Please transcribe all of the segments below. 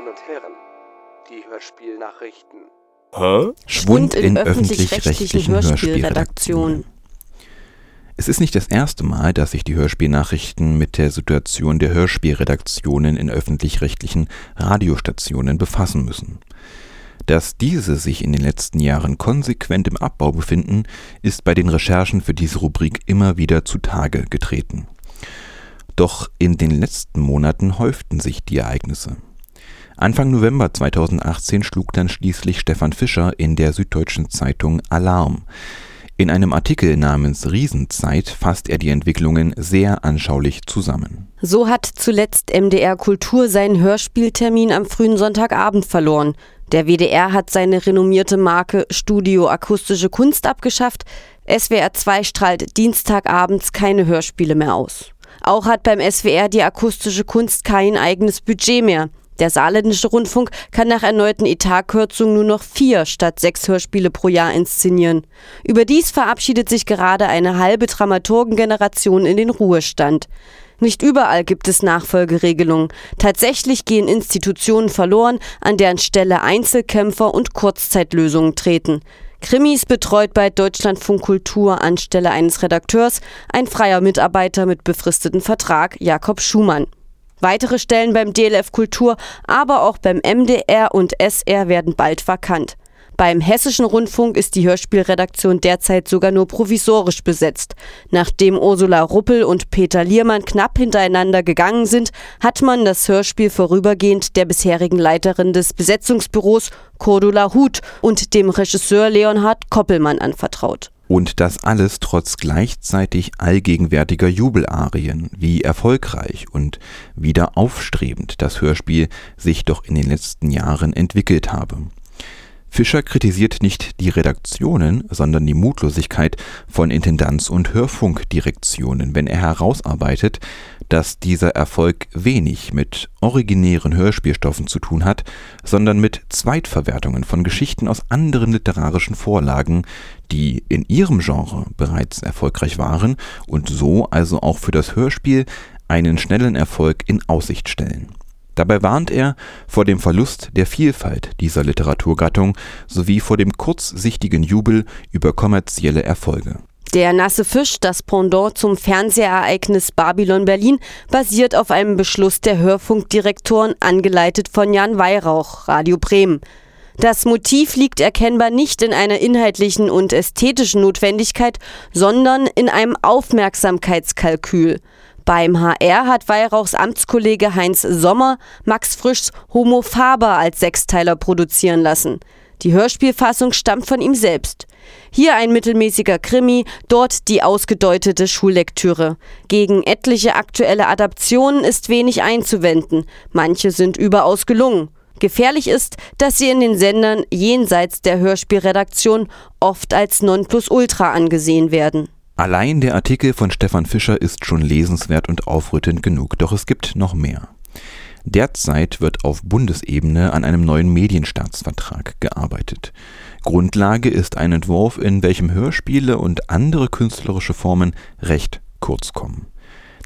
Damen und Herren, die Hörspielnachrichten. Hä? Schwund in öffentlich-rechtlichen Hörspielredaktionen. Es ist nicht das erste Mal, dass sich die Hörspielnachrichten mit der Situation der Hörspielredaktionen in öffentlich-rechtlichen Radiostationen befassen müssen. Dass diese sich in den letzten Jahren konsequent im Abbau befinden, ist bei den Recherchen für diese Rubrik immer wieder zutage getreten. Doch in den letzten Monaten häuften sich die Ereignisse. Anfang November 2018 schlug dann schließlich Stefan Fischer in der Süddeutschen Zeitung Alarm. In einem Artikel namens Riesenzeit fasst er die Entwicklungen sehr anschaulich zusammen. So hat zuletzt MDR Kultur seinen Hörspieltermin am frühen Sonntagabend verloren. Der WDR hat seine renommierte Marke Studio Akustische Kunst abgeschafft. SWR 2 strahlt Dienstagabends keine Hörspiele mehr aus. Auch hat beim SWR die akustische Kunst kein eigenes Budget mehr. Der saarländische Rundfunk kann nach erneuten Etatkürzungen nur noch vier statt sechs Hörspiele pro Jahr inszenieren. Überdies verabschiedet sich gerade eine halbe Dramaturgengeneration in den Ruhestand. Nicht überall gibt es Nachfolgeregelungen. Tatsächlich gehen Institutionen verloren, an deren Stelle Einzelkämpfer und Kurzzeitlösungen treten. Krimis betreut bei Deutschlandfunk Kultur anstelle eines Redakteurs ein freier Mitarbeiter mit befristetem Vertrag, Jakob Schumann. Weitere Stellen beim DLF Kultur, aber auch beim MDR und SR werden bald vakant. Beim Hessischen Rundfunk ist die Hörspielredaktion derzeit sogar nur provisorisch besetzt. Nachdem Ursula Ruppel und Peter Liermann knapp hintereinander gegangen sind, hat man das Hörspiel vorübergehend der bisherigen Leiterin des Besetzungsbüros Cordula Huth und dem Regisseur Leonhard Koppelmann anvertraut. Und das alles trotz gleichzeitig allgegenwärtiger Jubelarien, wie erfolgreich und wieder aufstrebend das Hörspiel sich doch in den letzten Jahren entwickelt habe. Fischer kritisiert nicht die Redaktionen, sondern die Mutlosigkeit von Intendanz und Hörfunkdirektionen, wenn er herausarbeitet, dass dieser Erfolg wenig mit originären Hörspielstoffen zu tun hat, sondern mit Zweitverwertungen von Geschichten aus anderen literarischen Vorlagen, die in ihrem Genre bereits erfolgreich waren und so also auch für das Hörspiel einen schnellen Erfolg in Aussicht stellen Dabei warnt er vor dem Verlust der Vielfalt dieser Literaturgattung sowie vor dem kurzsichtigen Jubel über kommerzielle Erfolge. Der nasse Fisch, das Pendant zum Fernsehereignis Babylon Berlin, basiert auf einem Beschluss der Hörfunkdirektoren, angeleitet von Jan Weihrauch, Radio Bremen. Das Motiv liegt erkennbar nicht in einer inhaltlichen und ästhetischen Notwendigkeit, sondern in einem Aufmerksamkeitskalkül. Beim HR hat Weihrauchs Amtskollege Heinz Sommer Max Frischs Homo Faber als Sechsteiler produzieren lassen. Die Hörspielfassung stammt von ihm selbst. Hier ein mittelmäßiger Krimi, dort die ausgedeutete Schullektüre. Gegen etliche aktuelle Adaptionen ist wenig einzuwenden, manche sind überaus gelungen. Gefährlich ist, dass sie in den Sendern jenseits der Hörspielredaktion oft als Nonplusultra angesehen werden. Allein der Artikel von Stefan Fischer ist schon lesenswert und aufrüttelnd genug, doch es gibt noch mehr. Derzeit wird auf Bundesebene an einem neuen Medienstaatsvertrag gearbeitet. Grundlage ist ein Entwurf, in welchem Hörspiele und andere künstlerische Formen recht kurz kommen.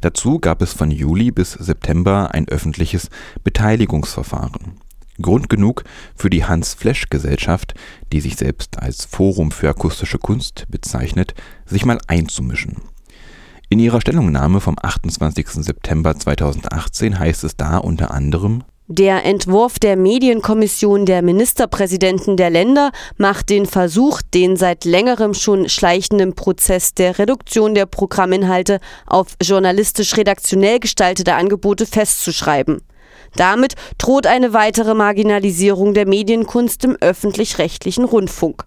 Dazu gab es von Juli bis September ein öffentliches Beteiligungsverfahren. Grund genug für die Hans-Flesch-Gesellschaft, die sich selbst als Forum für akustische Kunst bezeichnet, sich mal einzumischen. In ihrer Stellungnahme vom 28. September 2018 heißt es da unter anderem der Entwurf der Medienkommission der Ministerpräsidenten der Länder macht den Versuch, den seit längerem schon schleichenden Prozess der Reduktion der Programminhalte auf journalistisch redaktionell gestaltete Angebote festzuschreiben. Damit droht eine weitere Marginalisierung der Medienkunst im öffentlich-rechtlichen Rundfunk.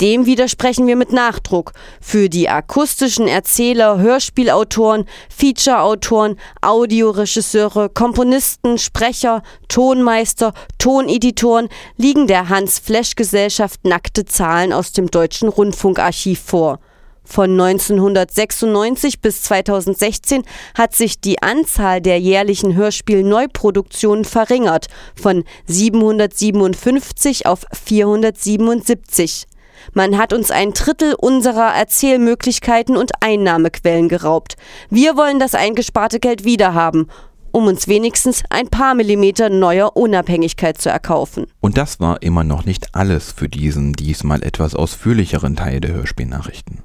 Dem widersprechen wir mit Nachdruck. Für die akustischen Erzähler, Hörspielautoren, Featureautoren, Audioregisseure, Komponisten, Sprecher, Tonmeister, Toneditoren liegen der Hans Flesch Gesellschaft nackte Zahlen aus dem Deutschen Rundfunkarchiv vor. Von 1996 bis 2016 hat sich die Anzahl der jährlichen Hörspielneuproduktionen verringert von 757 auf 477. Man hat uns ein Drittel unserer Erzählmöglichkeiten und Einnahmequellen geraubt. Wir wollen das eingesparte Geld wiederhaben um uns wenigstens ein paar Millimeter neuer Unabhängigkeit zu erkaufen. Und das war immer noch nicht alles für diesen diesmal etwas ausführlicheren Teil der Hörspielnachrichten.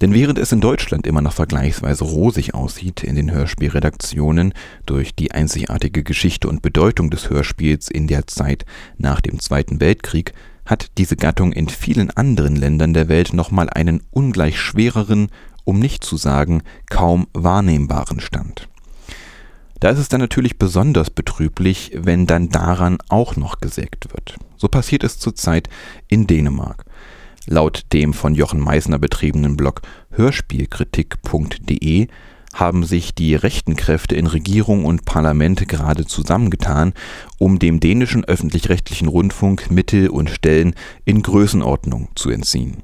Denn während es in Deutschland immer noch vergleichsweise rosig aussieht in den Hörspielredaktionen durch die einzigartige Geschichte und Bedeutung des Hörspiels in der Zeit nach dem Zweiten Weltkrieg, hat diese Gattung in vielen anderen Ländern der Welt nochmal einen ungleich schwereren, um nicht zu sagen kaum wahrnehmbaren Stand. Da ist es dann natürlich besonders betrüblich, wenn dann daran auch noch gesägt wird. So passiert es zurzeit in Dänemark. Laut dem von Jochen Meissner betriebenen Blog hörspielkritik.de haben sich die rechten Kräfte in Regierung und Parlament gerade zusammengetan, um dem dänischen öffentlich-rechtlichen Rundfunk Mittel und Stellen in Größenordnung zu entziehen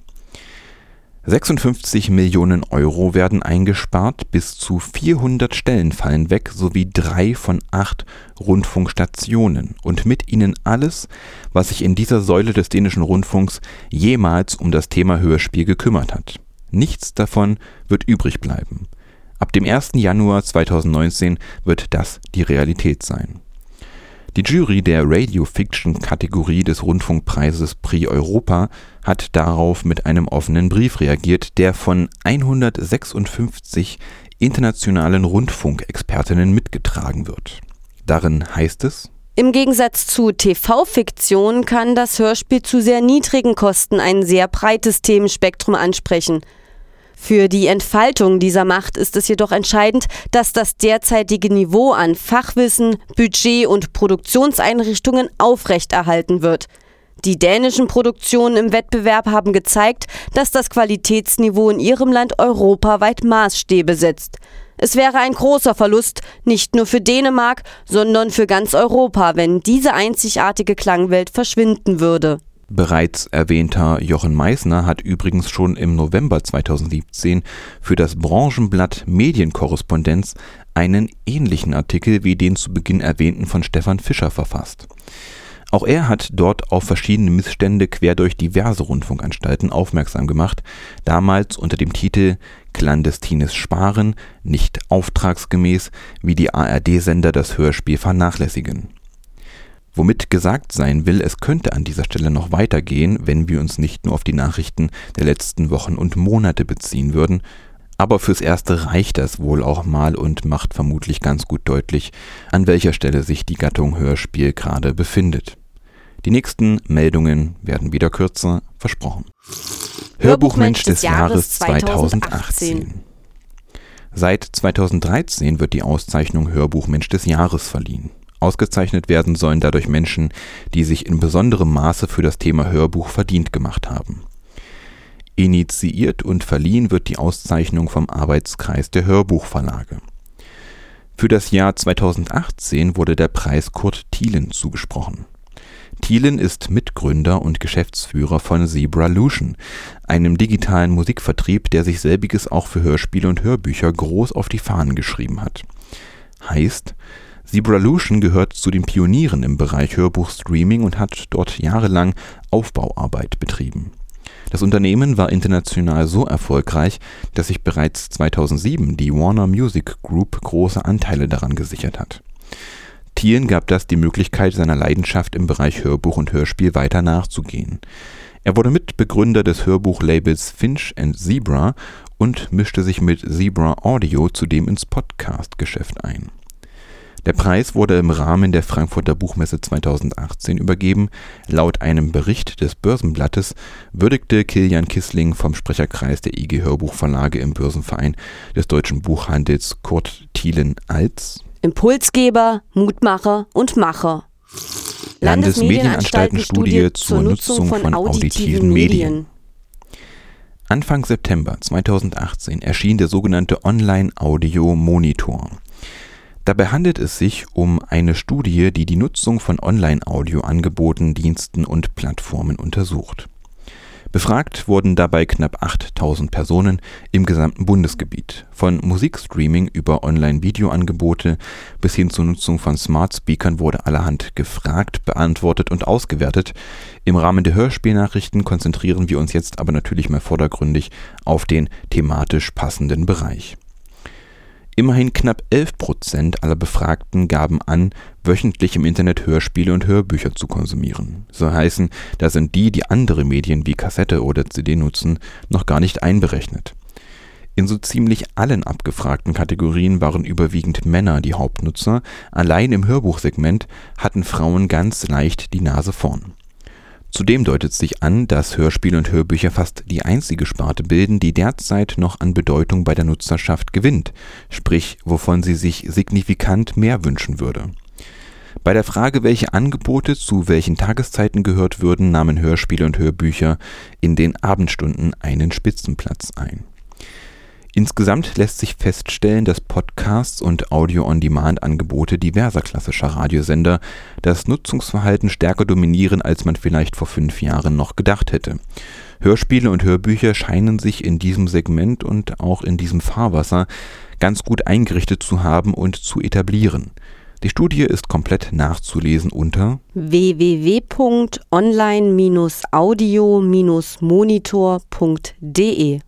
56 Millionen Euro werden eingespart, bis zu 400 Stellen fallen weg sowie drei von acht Rundfunkstationen und mit ihnen alles, was sich in dieser Säule des dänischen Rundfunks jemals um das Thema Hörspiel gekümmert hat. Nichts davon wird übrig bleiben. Ab dem 1. Januar 2019 wird das die Realität sein die Jury der Radio-Fiction-Kategorie des Rundfunkpreises Prix Europa hat darauf mit einem offenen Brief reagiert, der von 156 internationalen Rundfunkexpertinnen mitgetragen wird. Darin heißt es im Gegensatz zu TV-Fiktion kann das Hörspiel zu sehr niedrigen Kosten ein sehr breites Themenspektrum ansprechen. Für die Entfaltung dieser Macht ist es jedoch entscheidend, dass das derzeitige Niveau an Fachwissen, Budget und Produktionseinrichtungen aufrechterhalten wird. Die dänischen Produktionen im Wettbewerb haben gezeigt, dass das Qualitätsniveau in ihrem Land europaweit Maßstäbe setzt. Es wäre ein großer Verlust, nicht nur für Dänemark, sondern für ganz Europa, wenn diese einzigartige Klangwelt verschwinden würde. Bereits erwähnter Jochen Meissner hat übrigens schon im November 2017 für das Branchenblatt Medienkorrespondenz einen ähnlichen Artikel wie den zu Beginn erwähnten von Stefan Fischer verfasst. Auch er hat dort auf verschiedene Missstände quer durch diverse Rundfunkanstalten aufmerksam gemacht, damals unter dem Titel Clandestines Sparen, nicht auftragsgemäß, wie die ARD-Sender das Hörspiel vernachlässigen Womit gesagt sein will, es könnte an dieser Stelle noch weitergehen, wenn wir uns nicht nur auf die Nachrichten der letzten Wochen und Monate beziehen würden, aber fürs Erste reicht das wohl auch mal und macht vermutlich ganz gut deutlich, an welcher Stelle sich die Gattung Hörspiel gerade befindet. Die nächsten Meldungen werden wieder kürzer, versprochen. Hörbuchmensch des Jahres 2018. Seit 2013 wird die Auszeichnung Hörbuchmensch des Jahres verliehen. Ausgezeichnet werden sollen dadurch Menschen, die sich in besonderem Maße für das Thema Hörbuch verdient gemacht haben. Initiiert und verliehen wird die Auszeichnung vom Arbeitskreis der Hörbuchverlage. Für das Jahr 2018 wurde der Preis Kurt Thielen zugesprochen. Thielen ist Mitgründer und Geschäftsführer von Zebra Lution, einem digitalen Musikvertrieb, der sich selbiges auch für Hörspiele und Hörbücher groß auf die Fahnen geschrieben hat. Heißt, Zebralution gehört zu den Pionieren im Bereich Hörbuchstreaming und hat dort jahrelang Aufbauarbeit betrieben. Das Unternehmen war international so erfolgreich, dass sich bereits 2007 die Warner Music Group große Anteile daran gesichert hat. Thielen gab das die Möglichkeit, seiner Leidenschaft im Bereich Hörbuch und Hörspiel weiter nachzugehen. Er wurde Mitbegründer des Hörbuchlabels Finch Zebra und mischte sich mit Zebra Audio zudem ins Podcast-Geschäft ein der Preis wurde im Rahmen der Frankfurter Buchmesse 2018 übergeben. Laut einem Bericht des Börsenblattes würdigte Kilian Kissling vom Sprecherkreis der IG Hörbuchverlage im Börsenverein des deutschen Buchhandels Kurt Thielen als Impulsgeber, Mutmacher und Macher. Landesmedienanstaltenstudie zur Nutzung von auditiven Medien. Anfang September 2018 erschien der sogenannte Online-Audio-Monitor. Dabei handelt es sich um eine Studie, die die Nutzung von Online-Audio-Angeboten, Diensten und Plattformen untersucht. Befragt wurden dabei knapp 8000 Personen im gesamten Bundesgebiet, von Musikstreaming über Online-Videoangebote bis hin zur Nutzung von Smart Speakern wurde allerhand gefragt, beantwortet und ausgewertet. Im Rahmen der Hörspielnachrichten konzentrieren wir uns jetzt aber natürlich mal vordergründig auf den thematisch passenden Bereich Immerhin knapp 11 Prozent aller Befragten gaben an, wöchentlich im Internet Hörspiele und Hörbücher zu konsumieren. So heißen, da sind die, die andere Medien wie Kassette oder CD nutzen, noch gar nicht einberechnet. In so ziemlich allen abgefragten Kategorien waren überwiegend Männer die Hauptnutzer, allein im Hörbuchsegment hatten Frauen ganz leicht die Nase vorn Zudem deutet sich an, dass Hörspiele und Hörbücher fast die einzige Sparte bilden, die derzeit noch an Bedeutung bei der Nutzerschaft gewinnt, sprich wovon sie sich signifikant mehr wünschen würde. Bei der Frage, welche Angebote zu welchen Tageszeiten gehört würden, nahmen Hörspiele und Hörbücher in den Abendstunden einen Spitzenplatz ein Insgesamt lässt sich feststellen, dass Podcasts und Audio-on-Demand-Angebote diverser klassischer Radiosender das Nutzungsverhalten stärker dominieren, als man vielleicht vor fünf Jahren noch gedacht hätte. Hörspiele und Hörbücher scheinen sich in diesem Segment und auch in diesem Fahrwasser ganz gut eingerichtet zu haben und zu etablieren. Die Studie ist komplett nachzulesen unter www.online-audio-monitor.de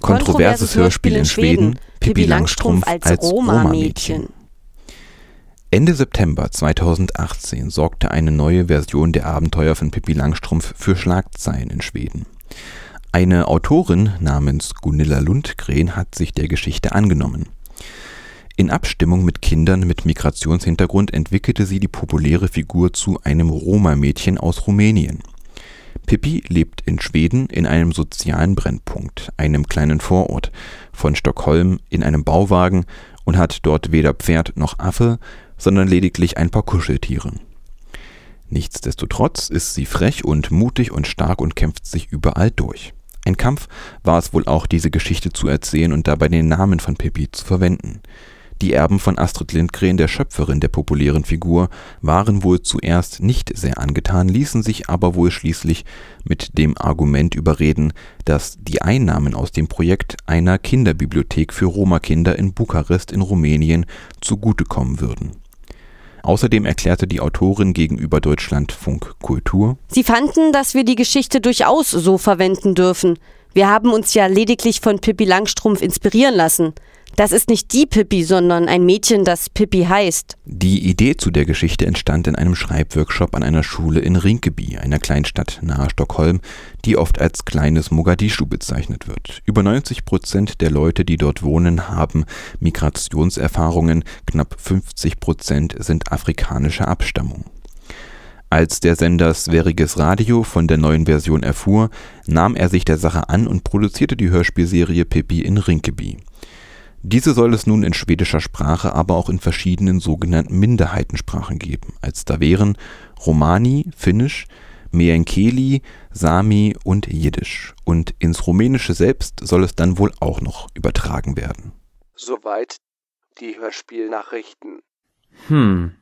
Kontroverses Hörspiel in Schweden, Pippi Langstrumpf als Roma-Mädchen. Ende September 2018 sorgte eine neue Version der Abenteuer von Pippi Langstrumpf für Schlagzeilen in Schweden. Eine Autorin namens Gunilla Lundgren hat sich der Geschichte angenommen. In Abstimmung mit Kindern mit Migrationshintergrund entwickelte sie die populäre Figur zu einem Roma-Mädchen aus Rumänien Pippi lebt in Schweden in einem sozialen Brennpunkt, einem kleinen Vorort von Stockholm, in einem Bauwagen und hat dort weder Pferd noch Affe, sondern lediglich ein paar Kuscheltiere. Nichtsdestotrotz ist sie frech und mutig und stark und kämpft sich überall durch. Ein Kampf war es wohl auch, diese Geschichte zu erzählen und dabei den Namen von Pippi zu verwenden die Erben von Astrid Lindgren, der Schöpferin der populären Figur, waren wohl zuerst nicht sehr angetan, ließen sich aber wohl schließlich mit dem Argument überreden, dass die Einnahmen aus dem Projekt einer Kinderbibliothek für Roma-Kinder in Bukarest in Rumänien zugutekommen würden. Außerdem erklärte die Autorin gegenüber Deutschlandfunk Kultur: Sie fanden, dass wir die Geschichte durchaus so verwenden dürfen. Wir haben uns ja lediglich von Pippi Langstrumpf inspirieren lassen. Das ist nicht die Pippi, sondern ein Mädchen, das Pippi heißt. Die Idee zu der Geschichte entstand in einem Schreibworkshop an einer Schule in Rinkeby, einer Kleinstadt nahe Stockholm, die oft als kleines Mogadischu bezeichnet wird. Über 90 Prozent der Leute, die dort wohnen, haben Migrationserfahrungen, knapp 50 Prozent sind afrikanischer Abstammung. Als der Sender Sveriges Radio von der neuen Version erfuhr, nahm er sich der Sache an und produzierte die Hörspielserie Pippi in Rinkeby. Diese soll es nun in schwedischer Sprache aber auch in verschiedenen sogenannten Minderheitensprachen geben, als da wären Romani (Finnisch), Meenkeli, Sami und Jiddisch, und ins Rumänische selbst soll es dann wohl auch noch übertragen werden. Soweit die Hörspielnachrichten. Hm.